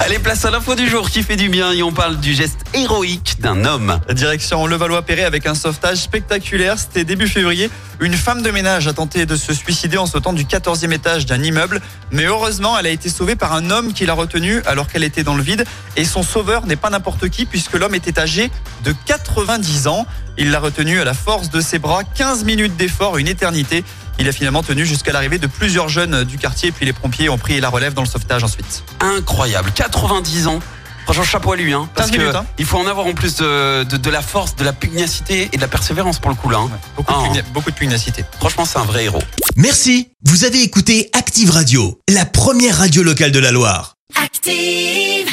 Allez, place à l'info du jour qui fait du bien et on parle du geste héroïque d'un homme. Direction Levallois-Perret avec un sauvetage spectaculaire. C'était début février. Une femme de ménage a tenté de se suicider en sautant du 14e étage d'un immeuble. Mais heureusement, elle a été sauvée par un homme qui l'a retenue alors qu'elle était dans le vide. Et son sauveur n'est pas n'importe qui puisque l'homme était âgé de 90 ans. Il l'a retenue à la force de ses bras. 15 minutes d'effort, une éternité. Il a finalement tenu jusqu'à l'arrivée de plusieurs jeunes du quartier. Puis les pompiers ont pris la relève dans le sauvetage ensuite. Incroyable, 90 ans. Franchement, chapeau à lui, hein. Parce 15 que minutes, hein. il faut en avoir en plus de, de, de la force, de la pugnacité et de la persévérance pour le coup là. hein. Beaucoup, de Ah, pugna- beaucoup de pugnacité. Franchement, c'est un vrai héros. Merci, vous avez écouté Active Radio, la première radio locale de la Loire. Active.